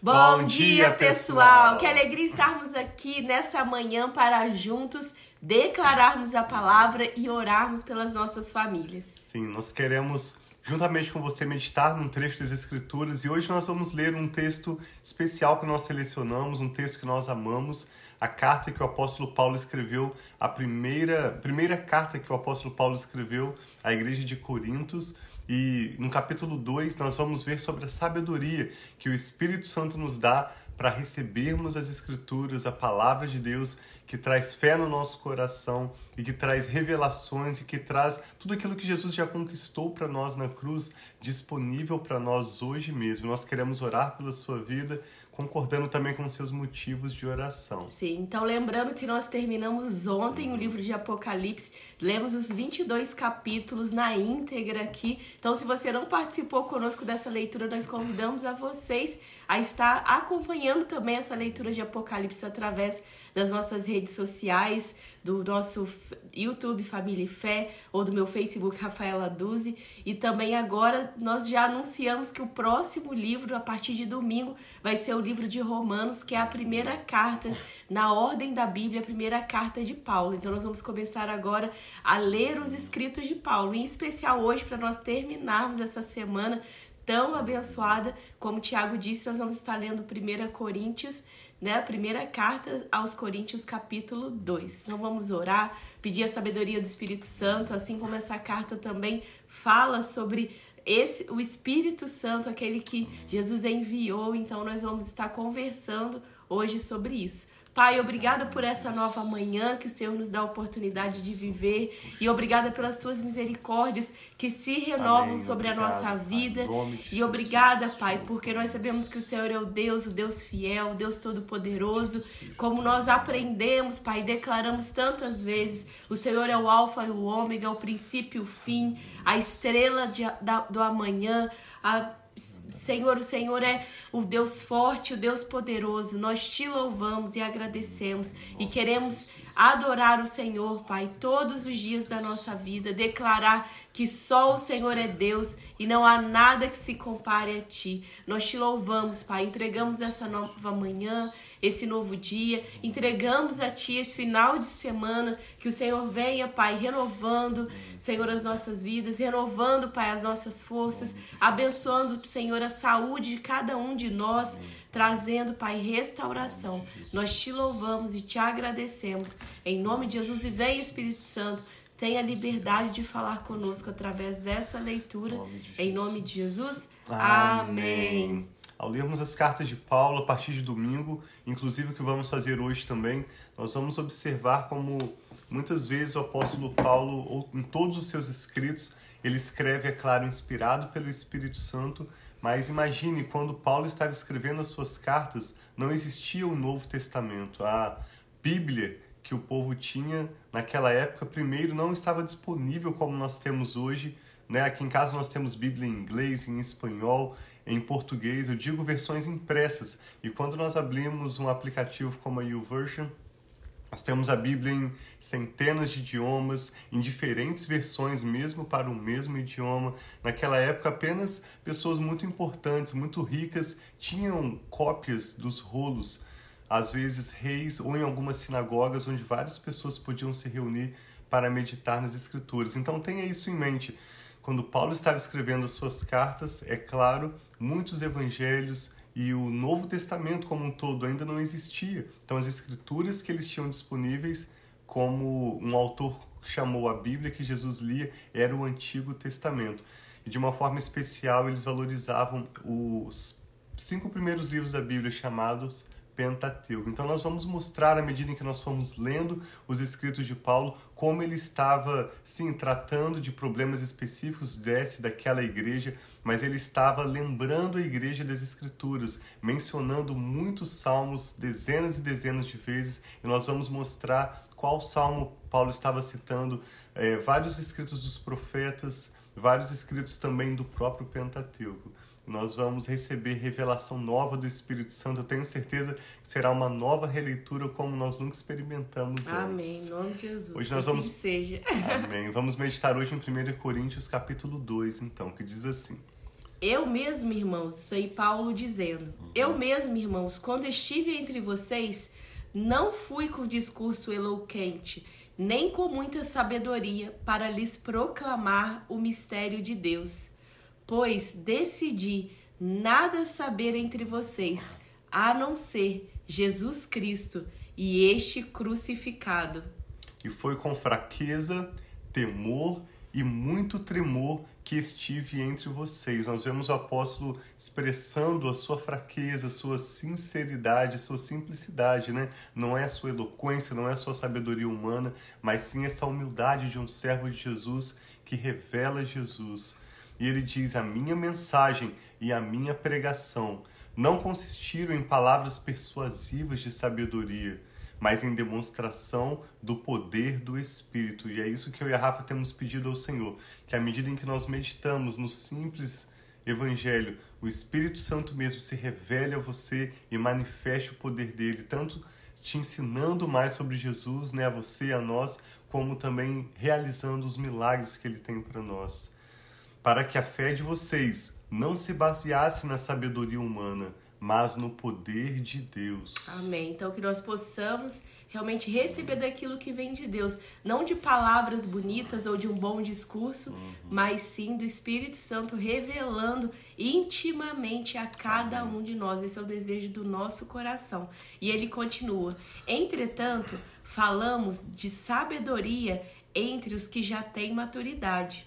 Bom, dia, pessoal! Que alegria estarmos aqui nessa manhã para juntos declararmos a palavra e orarmos pelas nossas famílias. Sim, nós queremos juntamente com você meditar num trecho das Escrituras e hoje nós vamos ler um texto especial que nós selecionamos, um texto que nós amamos, a carta que o apóstolo Paulo escreveu, a primeira, primeira carta que o apóstolo Paulo escreveu à igreja de Corintos. E no capítulo 2 nós vamos ver sobre a sabedoria que o Espírito Santo nos dá para recebermos as Escrituras, a palavra de Deus que traz fé no nosso coração e que traz revelações e que traz tudo aquilo que Jesus já conquistou para nós na cruz disponível para nós hoje mesmo. Nós queremos orar pela sua vida, concordando também com seus motivos de oração. Sim, então lembrando que nós terminamos ontem o livro de Apocalipse, lemos os 22 capítulos na íntegra aqui. Então, se você não participou conosco dessa leitura, nós convidamos a vocês a estar acompanhando também essa leitura de Apocalipse através das nossas redes sociais, do nosso YouTube Família e Fé ou do meu Facebook Rafaela Duzi. E também agora nós já anunciamos que o próximo livro, a partir de domingo, vai ser o livro de Romanos, que é a primeira carta na ordem da Bíblia, a primeira carta de Paulo. Então nós vamos começar agora a ler os escritos de Paulo, em especial hoje para nós terminarmos essa semana tão abençoada, como o Tiago disse, nós vamos estar lendo 1 Coríntios né? A primeira carta aos Coríntios, capítulo 2. Então vamos orar, pedir a sabedoria do Espírito Santo, assim como essa carta também fala sobre esse o Espírito Santo, aquele que Jesus enviou. Então nós vamos estar conversando hoje sobre isso. Pai, obrigada por essa nova manhã que o Senhor nos dá a oportunidade de viver e obrigada pelas tuas misericórdias que se renovam Amém. sobre obrigado, a nossa vida. E obrigada, Pai, porque nós sabemos que o Senhor é o Deus, o Deus fiel, o Deus todo-poderoso. Como nós aprendemos, Pai, declaramos tantas vezes, o Senhor é o alfa e o ômega, o princípio e o fim, a estrela de, da, do amanhã, a Senhor, o Senhor é o Deus forte, o Deus poderoso. Nós te louvamos e agradecemos e queremos adorar o Senhor, Pai, todos os dias da nossa vida, declarar que só o Senhor é Deus e não há nada que se compare a ti. Nós te louvamos, Pai, entregamos essa nova manhã, esse novo dia, entregamos a ti esse final de semana, que o Senhor venha, Pai, renovando, Senhor, as nossas vidas, renovando, Pai, as nossas forças, abençoando, Senhor, a saúde de cada um de nós, trazendo, Pai, restauração. Nós te louvamos e te agradecemos. Em nome de Jesus e vem Espírito Santo tenha liberdade de falar conosco através dessa leitura. Nome em nome de Jesus. Amém. Amém. Ao lermos as cartas de Paulo a partir de domingo, inclusive o que vamos fazer hoje também, nós vamos observar como muitas vezes o apóstolo Paulo, ou em todos os seus escritos, ele escreve, é claro, inspirado pelo Espírito Santo, mas imagine quando Paulo estava escrevendo as suas cartas, não existia o Novo Testamento. A Bíblia que o povo tinha naquela época, primeiro, não estava disponível como nós temos hoje. Né? Aqui em casa nós temos Bíblia em inglês, em espanhol, em português, eu digo versões impressas. E quando nós abrimos um aplicativo como a YouVersion, nós temos a Bíblia em centenas de idiomas, em diferentes versões, mesmo para o mesmo idioma. Naquela época, apenas pessoas muito importantes, muito ricas, tinham cópias dos rolos às vezes reis ou em algumas sinagogas onde várias pessoas podiam se reunir para meditar nas escrituras. Então tenha isso em mente. Quando Paulo estava escrevendo as suas cartas, é claro, muitos evangelhos e o Novo Testamento como um todo ainda não existia. Então as escrituras que eles tinham disponíveis, como um autor chamou a Bíblia que Jesus lia, era o Antigo Testamento. E de uma forma especial eles valorizavam os cinco primeiros livros da Bíblia chamados Pentateuco. Então nós vamos mostrar à medida em que nós fomos lendo os escritos de Paulo como ele estava sim tratando de problemas específicos desse daquela igreja, mas ele estava lembrando a igreja das escrituras, mencionando muitos salmos dezenas e dezenas de vezes, e nós vamos mostrar qual salmo Paulo estava citando, é, vários escritos dos profetas, vários escritos também do próprio Pentateuco nós vamos receber revelação nova do Espírito Santo. Eu tenho certeza que será uma nova releitura como nós nunca experimentamos Amém. antes. Amém, em nome de Jesus. Hoje nós assim vamos seja. Amém. Vamos meditar hoje em 1 Coríntios capítulo 2, então, que diz assim: Eu mesmo, irmãos, isso aí Paulo dizendo. Eu mesmo, irmãos, quando estive entre vocês, não fui com discurso eloquente, nem com muita sabedoria para lhes proclamar o mistério de Deus, pois decidi nada saber entre vocês, a não ser Jesus Cristo e este crucificado. E foi com fraqueza, temor e muito tremor que estive entre vocês. Nós vemos o apóstolo expressando a sua fraqueza, a sua sinceridade, a sua simplicidade, né? Não é a sua eloquência, não é a sua sabedoria humana, mas sim essa humildade de um servo de Jesus que revela Jesus. E ele diz: A minha mensagem e a minha pregação não consistiram em palavras persuasivas de sabedoria, mas em demonstração do poder do Espírito. E é isso que eu e a Rafa temos pedido ao Senhor, que à medida em que nós meditamos no simples Evangelho, o Espírito Santo mesmo se revele a você e manifeste o poder dele, tanto te ensinando mais sobre Jesus, né, a você e a nós, como também realizando os milagres que ele tem para nós. Para que a fé de vocês não se baseasse na sabedoria humana, mas no poder de Deus. Amém. Então que nós possamos realmente receber daquilo que vem de Deus, não de palavras bonitas ou de um bom discurso, uhum. mas sim do Espírito Santo revelando intimamente a cada Amém. um de nós. Esse é o desejo do nosso coração. E ele continua: "Entretanto, falamos de sabedoria entre os que já têm maturidade,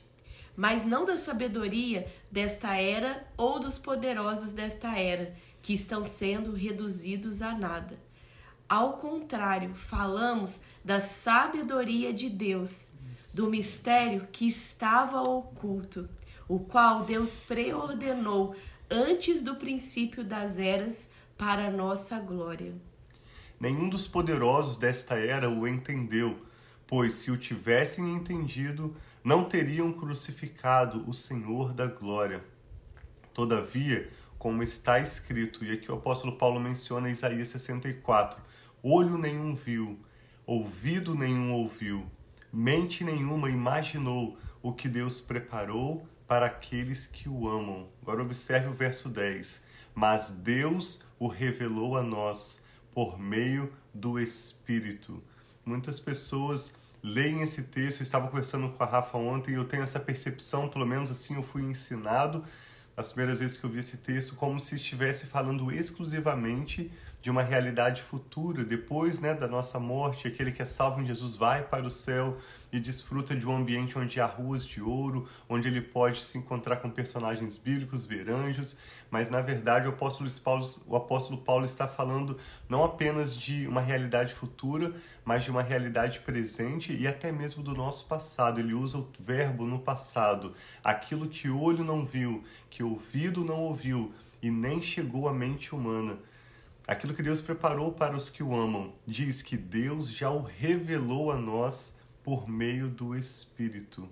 mas não da sabedoria desta era ou dos poderosos desta era." que estão sendo reduzidos a nada. Ao contrário, falamos da sabedoria de Deus, do mistério que estava oculto, o qual Deus preordenou antes do princípio das eras para a nossa glória. Nenhum dos poderosos desta era o entendeu, pois se o tivessem entendido, não teriam crucificado o Senhor da glória. Todavia, como está escrito, e aqui o apóstolo Paulo menciona Isaías 64: olho nenhum viu, ouvido nenhum ouviu, mente nenhuma imaginou o que Deus preparou para aqueles que o amam. Agora observe o verso 10. Mas Deus o revelou a nós por meio do Espírito. Muitas pessoas leem esse texto, eu estava conversando com a Rafa ontem e eu tenho essa percepção, pelo menos assim eu fui ensinado, as primeiras vezes que eu vi esse texto, como se estivesse falando exclusivamente de uma realidade futura, depois né, da nossa morte, aquele que é salvo em Jesus vai para o céu e desfruta de um ambiente onde há ruas de ouro, onde ele pode se encontrar com personagens bíblicos, ver anjos, mas na verdade o apóstolo Paulo, o apóstolo Paulo está falando não apenas de uma realidade futura, mas de uma realidade presente e até mesmo do nosso passado. Ele usa o verbo no passado, aquilo que olho não viu, que ouvido não ouviu e nem chegou à mente humana. Aquilo que Deus preparou para os que o amam, diz que Deus já o revelou a nós por meio do Espírito.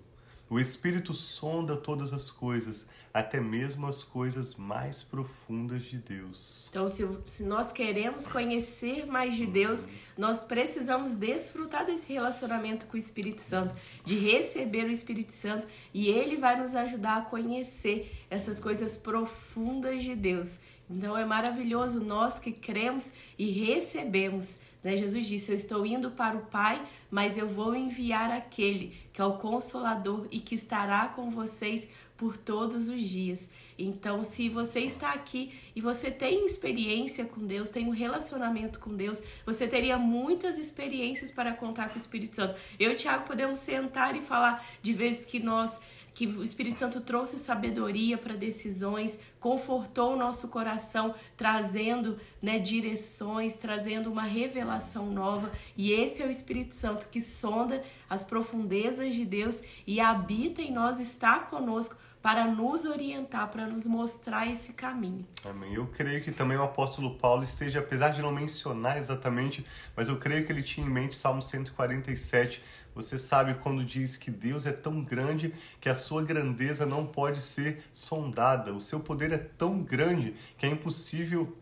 O Espírito sonda todas as coisas, até mesmo as coisas mais profundas de Deus. Então, se, se nós queremos conhecer mais de Deus, nós precisamos desfrutar desse relacionamento com o Espírito Santo, de receber o Espírito Santo e ele vai nos ajudar a conhecer essas coisas profundas de Deus. Então, é maravilhoso nós que cremos e recebemos né? Jesus disse: Eu estou indo para o Pai, mas eu vou enviar aquele que é o Consolador e que estará com vocês por todos os dias. Então, se você está aqui e você tem experiência com Deus, tem um relacionamento com Deus, você teria muitas experiências para contar com o Espírito Santo. Eu e o Tiago podemos sentar e falar de vezes que nós que o Espírito Santo trouxe sabedoria para decisões, confortou o nosso coração, trazendo né, direções, trazendo uma revelação nova. E esse é o Espírito Santo que sonda as profundezas de Deus e habita em nós, está conosco para nos orientar, para nos mostrar esse caminho. Amém. Eu creio que também o apóstolo Paulo esteja, apesar de não mencionar exatamente, mas eu creio que ele tinha em mente Salmo 147. Você sabe quando diz que Deus é tão grande que a sua grandeza não pode ser sondada. O seu poder é tão grande que é impossível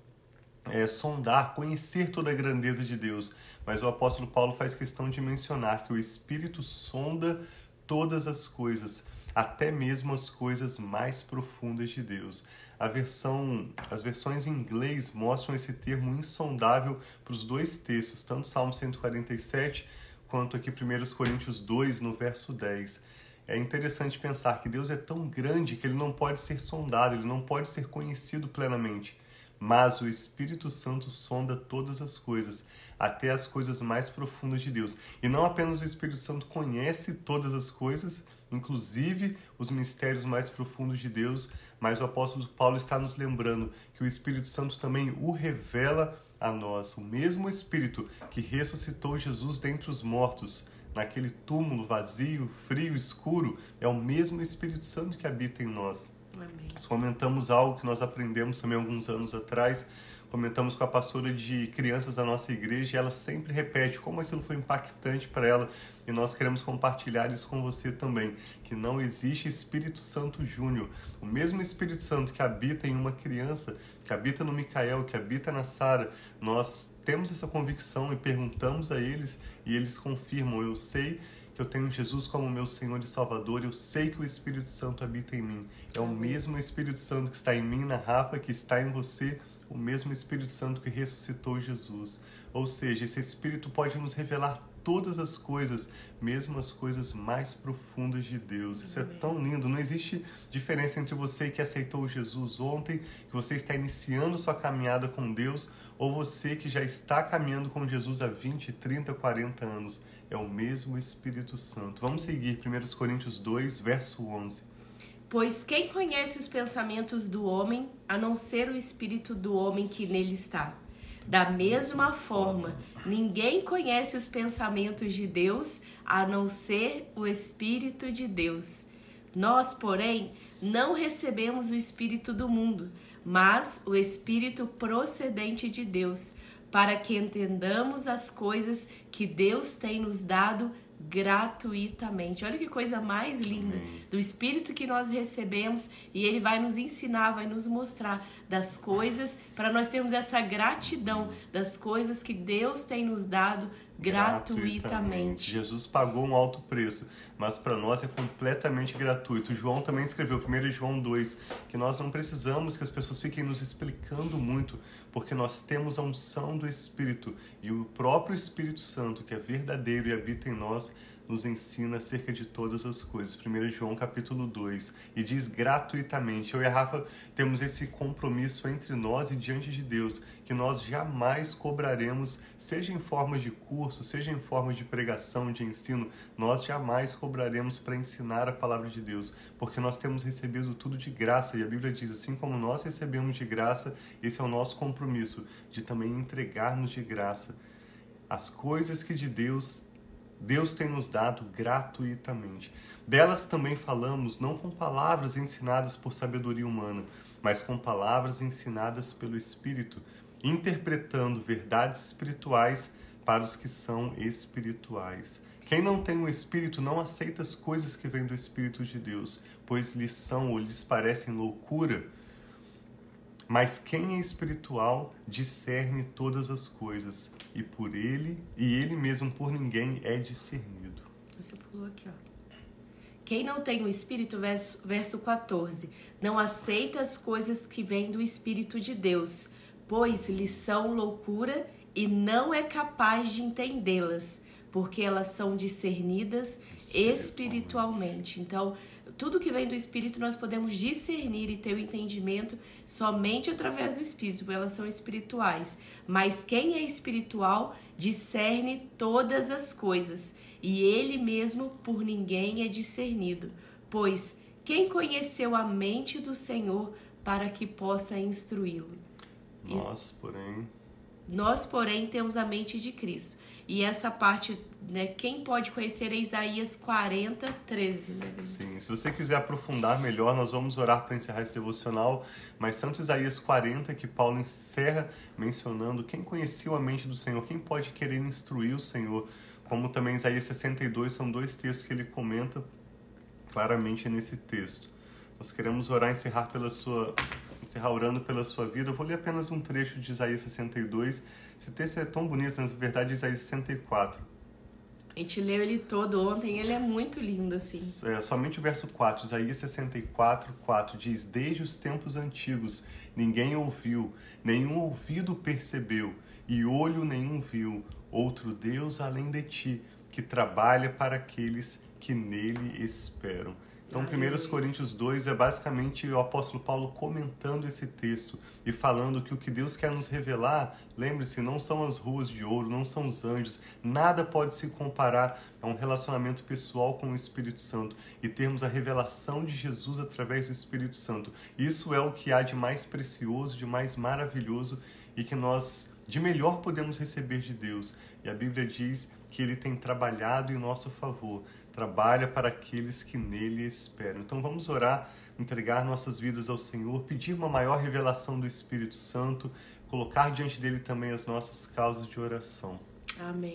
é, sondar, conhecer toda a grandeza de Deus. Mas o apóstolo Paulo faz questão de mencionar que o Espírito sonda todas as coisas até mesmo as coisas mais profundas de Deus. A versão, as versões em inglês mostram esse termo insondável para os dois textos, tanto Salmo 147 quanto aqui 1 Coríntios 2, no verso 10. É interessante pensar que Deus é tão grande que ele não pode ser sondado, ele não pode ser conhecido plenamente. Mas o Espírito Santo sonda todas as coisas, até as coisas mais profundas de Deus. E não apenas o Espírito Santo conhece todas as coisas, inclusive os mistérios mais profundos de Deus, mas o apóstolo Paulo está nos lembrando que o Espírito Santo também o revela a nós. O mesmo Espírito que ressuscitou Jesus dentre os mortos, naquele túmulo vazio, frio, escuro, é o mesmo Espírito Santo que habita em nós. Amém. Nós comentamos algo que nós aprendemos também alguns anos atrás comentamos com a pastora de crianças da nossa igreja e ela sempre repete como aquilo foi impactante para ela e nós queremos compartilhar isso com você também, que não existe Espírito Santo Júnior. O mesmo Espírito Santo que habita em uma criança, que habita no Micael, que habita na Sara, nós temos essa convicção e perguntamos a eles e eles confirmam, eu sei que eu tenho Jesus como meu Senhor e Salvador, eu sei que o Espírito Santo habita em mim. É o mesmo Espírito Santo que está em mim, na Rafa, que está em você, o mesmo Espírito Santo que ressuscitou Jesus. Ou seja, esse Espírito pode nos revelar todas as coisas, mesmo as coisas mais profundas de Deus. Isso é tão lindo. Não existe diferença entre você que aceitou Jesus ontem, que você está iniciando sua caminhada com Deus, ou você que já está caminhando com Jesus há 20, 30, 40 anos. É o mesmo Espírito Santo. Vamos seguir 1 Coríntios 2, verso 11. Pois quem conhece os pensamentos do homem, a não ser o espírito do homem que nele está? Da mesma forma, ninguém conhece os pensamentos de Deus, a não ser o Espírito de Deus. Nós, porém, não recebemos o Espírito do mundo, mas o Espírito procedente de Deus, para que entendamos as coisas que Deus tem nos dado gratuitamente. Olha que coisa mais linda do Espírito que nós recebemos e ele vai nos ensinar, vai nos mostrar das coisas para nós termos essa gratidão das coisas que Deus tem nos dado gratuitamente. gratuitamente. Jesus pagou um alto preço, mas para nós é completamente gratuito. João também escreveu, 1 João 2, que nós não precisamos que as pessoas fiquem nos explicando muito, porque nós temos a unção do Espírito e o próprio Espírito Santo, que é verdadeiro e habita em nós, nos ensina acerca de todas as coisas. 1 João capítulo 2. E diz gratuitamente. Eu e a Rafa temos esse compromisso entre nós e diante de Deus, que nós jamais cobraremos, seja em forma de curso, seja em forma de pregação, de ensino, nós jamais cobraremos para ensinar a palavra de Deus, porque nós temos recebido tudo de graça. E a Bíblia diz: assim como nós recebemos de graça, esse é o nosso compromisso, de também entregarmos de graça as coisas que de Deus Deus tem nos dado gratuitamente. Delas também falamos não com palavras ensinadas por sabedoria humana, mas com palavras ensinadas pelo Espírito, interpretando verdades espirituais para os que são espirituais. Quem não tem o Espírito não aceita as coisas que vêm do Espírito de Deus, pois lhes são ou lhes parecem loucura mas quem é espiritual discerne todas as coisas, e por ele, e ele mesmo por ninguém é discernido. Você pulou aqui, ó. Quem não tem o Espírito, verso, verso 14, não aceita as coisas que vêm do Espírito de Deus, pois lhes são loucura e não é capaz de entendê-las, porque elas são discernidas espiritualmente. espiritualmente. Então, tudo que vem do Espírito nós podemos discernir e ter o entendimento somente através do Espírito, elas são espirituais. Mas quem é espiritual discerne todas as coisas, e ele mesmo por ninguém é discernido. Pois quem conheceu a mente do Senhor para que possa instruí-lo? Nós, porém. Nós, porém, temos a mente de Cristo. E essa parte, né, quem pode conhecer é Isaías 40, 13. Né? Sim, se você quiser aprofundar melhor, nós vamos orar para encerrar esse devocional, mas tanto Isaías 40, que Paulo encerra mencionando quem conheceu a mente do Senhor, quem pode querer instruir o Senhor, como também Isaías 62, são dois textos que ele comenta claramente nesse texto. Nós queremos orar encerrar pela sua encerrar orando pela sua vida. Eu vou ler apenas um trecho de Isaías 62 esse texto é tão bonito, na verdade, Isaías 64. A gente leu ele todo ontem, ele é muito lindo, assim. É, somente o verso 4, Isaías 64, 4 diz: Desde os tempos antigos ninguém ouviu, nenhum ouvido percebeu, e olho nenhum viu, outro Deus além de ti, que trabalha para aqueles que nele esperam. Então, 1 Coríntios 2 é basicamente o apóstolo Paulo comentando esse texto e falando que o que Deus quer nos revelar, lembre-se, não são as ruas de ouro, não são os anjos, nada pode se comparar a um relacionamento pessoal com o Espírito Santo e termos a revelação de Jesus através do Espírito Santo. Isso é o que há de mais precioso, de mais maravilhoso e que nós de melhor podemos receber de Deus. E a Bíblia diz que ele tem trabalhado em nosso favor trabalha para aqueles que nele esperam. Então vamos orar, entregar nossas vidas ao Senhor, pedir uma maior revelação do Espírito Santo, colocar diante dele também as nossas causas de oração. Amém.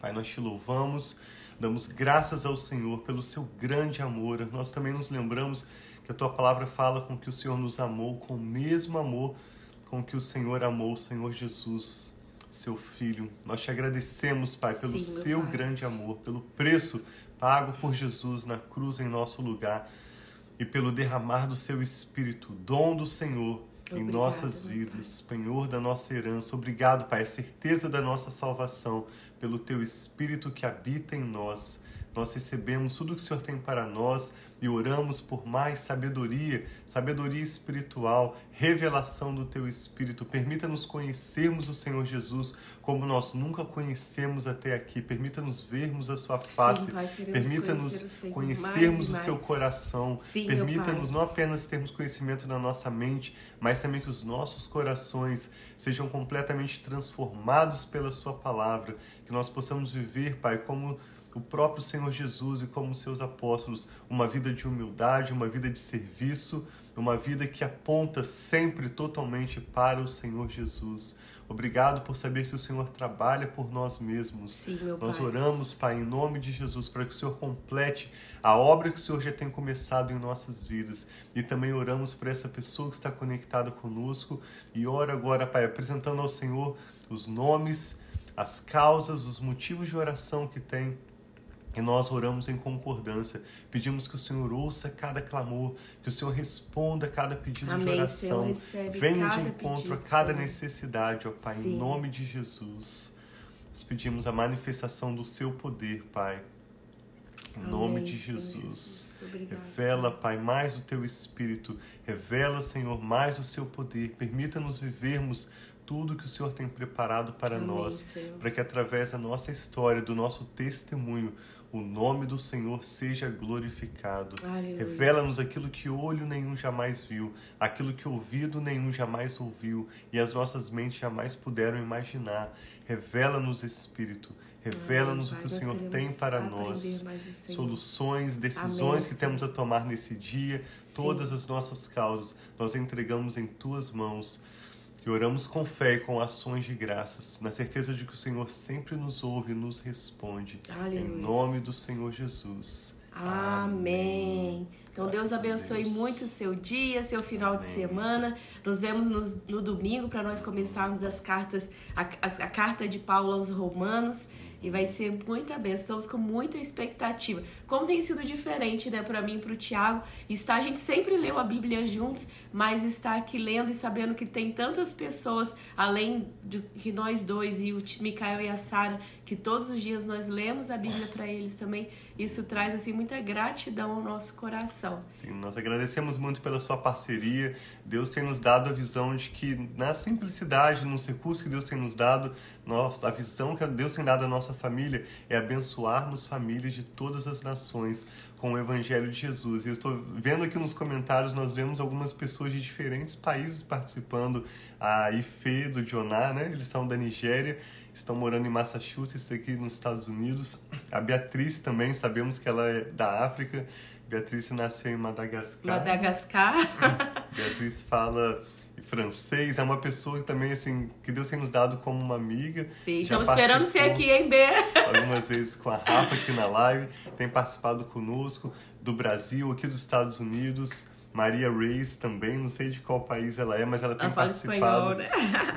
Pai, nós te louvamos, damos graças ao Senhor pelo seu grande amor. Nós também nos lembramos que a tua palavra fala com que o Senhor nos amou com o mesmo amor com que o Senhor amou o Senhor Jesus, seu filho. Nós te agradecemos, Pai, pelo Sim, seu pai. grande amor, pelo preço pago por Jesus na cruz em nosso lugar e pelo derramar do seu Espírito, dom do Senhor Obrigado, em nossas vidas, Penhor da nossa herança. Obrigado, Pai, a certeza da nossa salvação, pelo teu Espírito que habita em nós. Nós recebemos tudo o que o Senhor tem para nós e oramos por mais sabedoria, sabedoria espiritual, revelação do teu Espírito. Permita-nos conhecermos o Senhor Jesus como nós nunca conhecemos até aqui. Permita-nos vermos a sua face. Permita-nos conhecermos o seu coração. Permita-nos não apenas termos conhecimento na nossa mente, mas também que os nossos corações sejam completamente transformados pela sua palavra. Que nós possamos viver, Pai, como o próprio Senhor Jesus e como seus apóstolos, uma vida de humildade, uma vida de serviço, uma vida que aponta sempre totalmente para o Senhor Jesus. Obrigado por saber que o Senhor trabalha por nós mesmos. Sim, meu nós pai. oramos, Pai, em nome de Jesus, para que o Senhor complete a obra que o Senhor já tem começado em nossas vidas. E também oramos por essa pessoa que está conectada conosco. E ora agora, Pai, apresentando ao Senhor os nomes, as causas, os motivos de oração que tem e nós oramos em concordância, pedimos que o Senhor ouça cada clamor, que o Senhor responda cada pedido Amém, de oração, venha de encontro pedido, a cada Senhor. necessidade, ó Pai, Sim. em nome de Jesus. Nós pedimos a manifestação do Seu poder, Pai, em Amém, nome de Jesus. Jesus. Revela, Pai, mais o Teu Espírito, revela, Senhor, mais o Seu poder, permita-nos vivermos tudo que o Senhor tem preparado para Amém, nós, para que através da nossa história, do nosso testemunho, o nome do Senhor seja glorificado. Revela-nos aquilo que olho nenhum jamais viu, aquilo que ouvido nenhum jamais ouviu e as nossas mentes jamais puderam imaginar. Revela-nos, Espírito. Revela-nos o que o. Senhor tem para nós. Soluções, decisões Amém, que temos a tomar nesse dia, Sim. todas as nossas causas, nós entregamos em tuas mãos. E oramos com fé e com ações de graças, na certeza de que o Senhor sempre nos ouve e nos responde. Aleluia. Em nome do Senhor Jesus. Amém. Então Graças Deus abençoe Deus. muito o seu dia, seu final de Amém. semana. Nos vemos no, no domingo para nós começarmos as cartas, a, a- a carta de Paulo aos Romanos. E vai ser muita bênção. Estamos com muita expectativa. Como tem sido diferente, né, para mim e para o Tiago, está a gente sempre leu a Bíblia juntos, mas está aqui lendo e sabendo que tem tantas pessoas além de nós dois e o Micael e a Sara, que todos os dias nós lemos a Bíblia para eles também. Isso traz assim muita gratidão ao nosso coração. Sim, nós agradecemos muito pela sua parceria. Deus tem nos dado a visão de que, na simplicidade, nos recursos que Deus tem nos dado, nós, a visão que Deus tem dado à nossa família é abençoarmos famílias de todas as nações com o Evangelho de Jesus. E eu estou vendo aqui nos comentários, nós vemos algumas pessoas de diferentes países participando. A Ife do Joná, né? Eles são da Nigéria, estão morando em Massachusetts, aqui nos Estados Unidos. A Beatriz também, sabemos que ela é da África. Beatriz nasceu em Madagascar. Madagascar. Beatriz fala francês, é uma pessoa que também assim que Deus tem nos dado como uma amiga. Sim, estamos esperando ser aqui, hein, B? Algumas vezes com a Rafa aqui na live, tem participado conosco do Brasil, aqui dos Estados Unidos. Maria Reis também, não sei de qual país ela é, mas ela tem Ela participado, espanhol, né?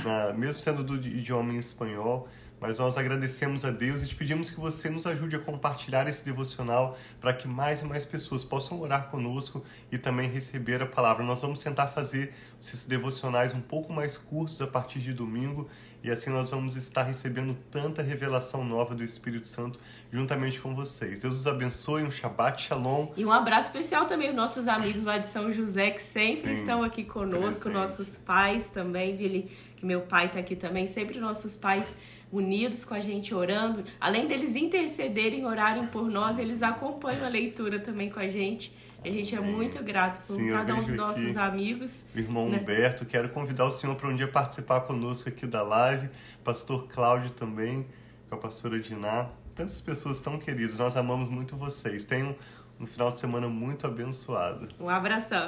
na- mesmo sendo do idioma em espanhol, Mas nós agradecemos a Deus e te pedimos que você nos ajude a compartilhar esse devocional para que mais e mais pessoas possam orar conosco e também receber a palavra. Nós vamos tentar fazer esses devocionais um pouco mais curtos a partir de domingo e assim nós vamos estar recebendo tanta revelação nova do Espírito Santo juntamente com vocês. Deus os abençoe, um Shabbat Shalom. E um abraço especial também aos nossos amigos lá de São José que sempre Sim, estão aqui conosco, presente. nossos pais também, Vili, que meu pai está aqui também, sempre nossos pais unidos com a gente orando. Além deles intercederem, orarem por nós, eles acompanham a leitura também com a gente. A gente é muito grato por Sim, cada um dos nossos amigos. O irmão né? Humberto, quero convidar o senhor para um dia participar conosco aqui da live. Pastor Cláudio também, com a pastora Diná. Tantas pessoas tão queridas, nós amamos muito vocês. Tenham um final de semana muito abençoado. Um abração.